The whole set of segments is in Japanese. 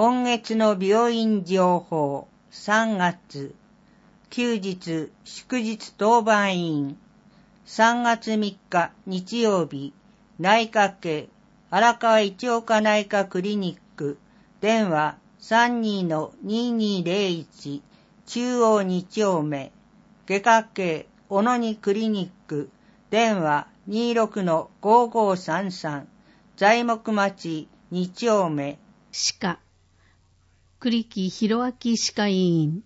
今月の病院情報。3月。休日祝日当番員。3月3日日曜日。内科系荒川一岡内科クリニック。電話32-2201中央2丁目。外科系小野にクリニック。電話26-5533材木町2丁目。歯科。栗木弘明歯科医院。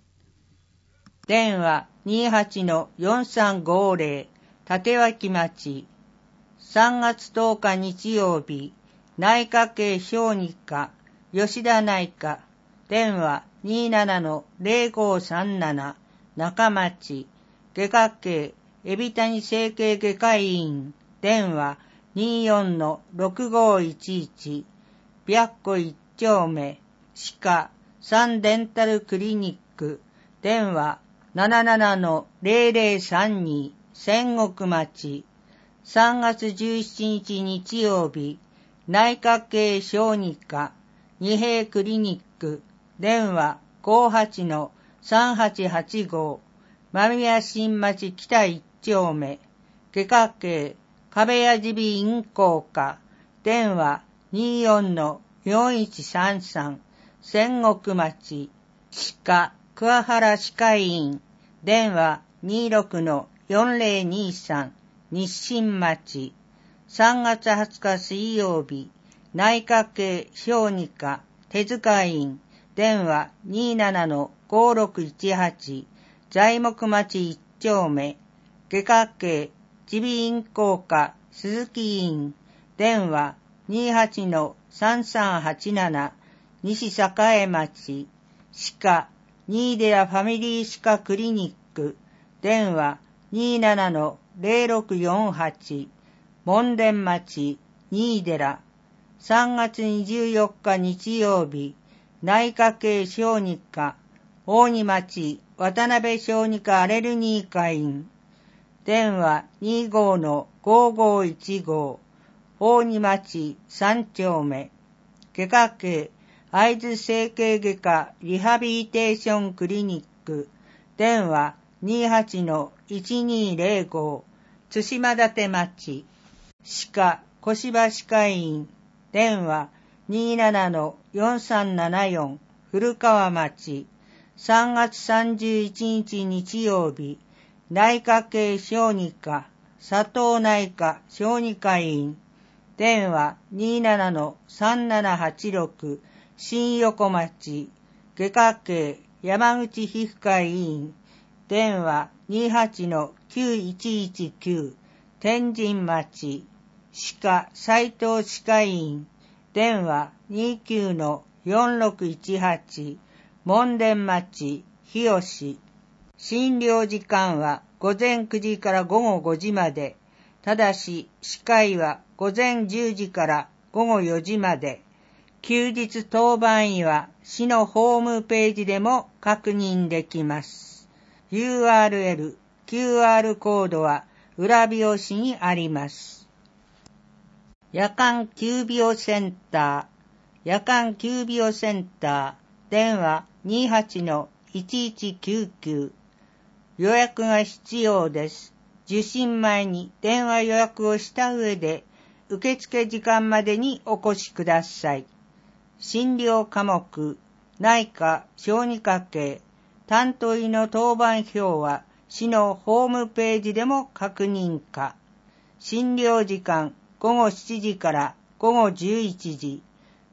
電話28-4350立脇町。3月10日日曜日内科系小児科吉田内科。電話27-0537中町。外科系海老谷整形外科医院。電話24-6511白子一丁目歯科。サンデンタルクリニック。電話77-0032仙国町。3月17日日曜日内科系小児科二平クリニック。電話58-3885間宮新町北一丁目。外科系壁屋耳鼻咽喉科電話24-4133仙国町歯科桑原歯科医院。電話26-4023日清町。3月20日水曜日内科系小児科手塚院。電話27-5618材木町一丁目外科系耳鼻咽喉科鈴木院。電話28-3387西栄町歯科ニーデラファミリー歯科クリニック電話27-0648門田町ニーデラ3月24日日曜日内科系小児科大仁町渡辺小児科アレルギー科院。電話25-5515大仁町三丁目。外科系会津整形外科リハビリテーションクリニック。電話28-1205津島立町。歯科小芝歯科医院。電話27-4374古川町。3月31日日曜日。内科系小児科。佐藤内科小児科医院。電話27-3786新横町外科系山口皮膚科医院電話28-9119天神町歯科斎藤歯科医院電話29-4618門田町日吉。診療時間は午前9時から午後5時まで。ただし歯科医は午前10時から午後4時まで。休日当番医は市のホームページでも確認できます。URL、QR コードは裏表紙にあります。夜間急病センター、夜間急病センター、電話28-1199予約が必要です。受診前に電話予約をした上で受付時間までにお越しください。診療科目、内科、小児科系、担当医の当番表は市のホームページでも確認か。診療時間午後7時から午後11時。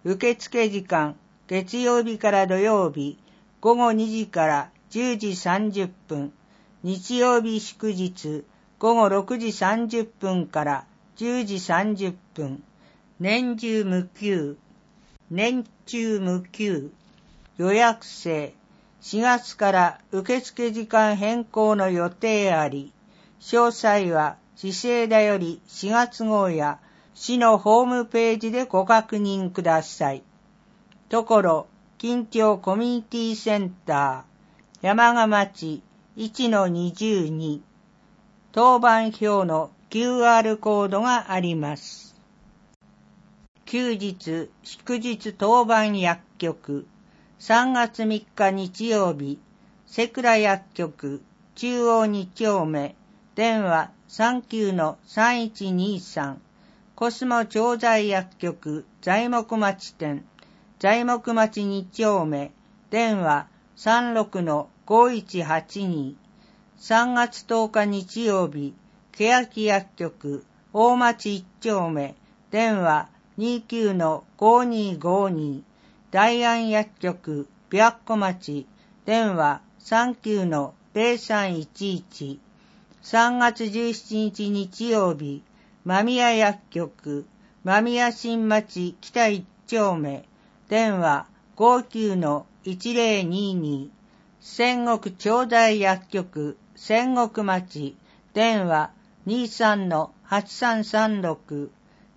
受付時間月曜日から土曜日午後2時から10時30分。日曜日祝日午後6時30分から10時30分。年中無休。年中無休、予約制、4月から受付時間変更の予定あり、詳細は市政だより4月号や市のホームページでご確認ください。ところ、近町コミュニティセンター、山賀町1-22、当番表の QR コードがあります。休日、祝日当番薬局、3月3日日曜日、セクラ薬局、中央2丁目、電話39-3123、コスモ調剤薬局、材木町店、材木町2丁目、電話36-5182、3月10日日曜日、欅薬局、大町1丁目、電話29-5252、大安薬局、白子町、電話39-0311、3月17日日曜日、間宮薬局、間宮新町北1丁目、電話59-1022、戦国長大薬局、戦国町、電話23-8336、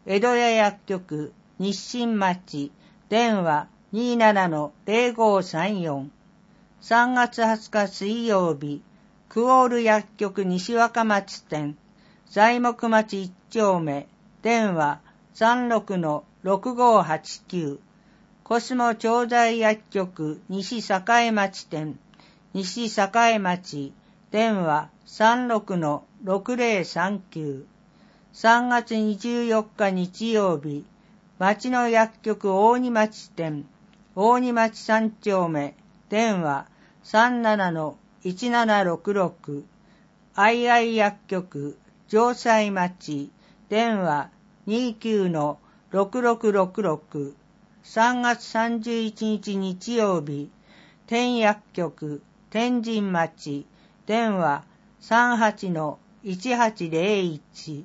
江戸屋薬局、日清町、電話27-0534、3月20日水曜日、クオール薬局西若松店、材木町1丁目、電話36-6589、コスモ調剤薬局西栄町店、西栄町、電話36-6039、3月24日日曜日、町の薬局大仁町店、大仁町三丁目、電話37-1766、愛愛薬局、城西町、電話29-6666、3月31日日曜日、天薬局、天神町、電話38-1801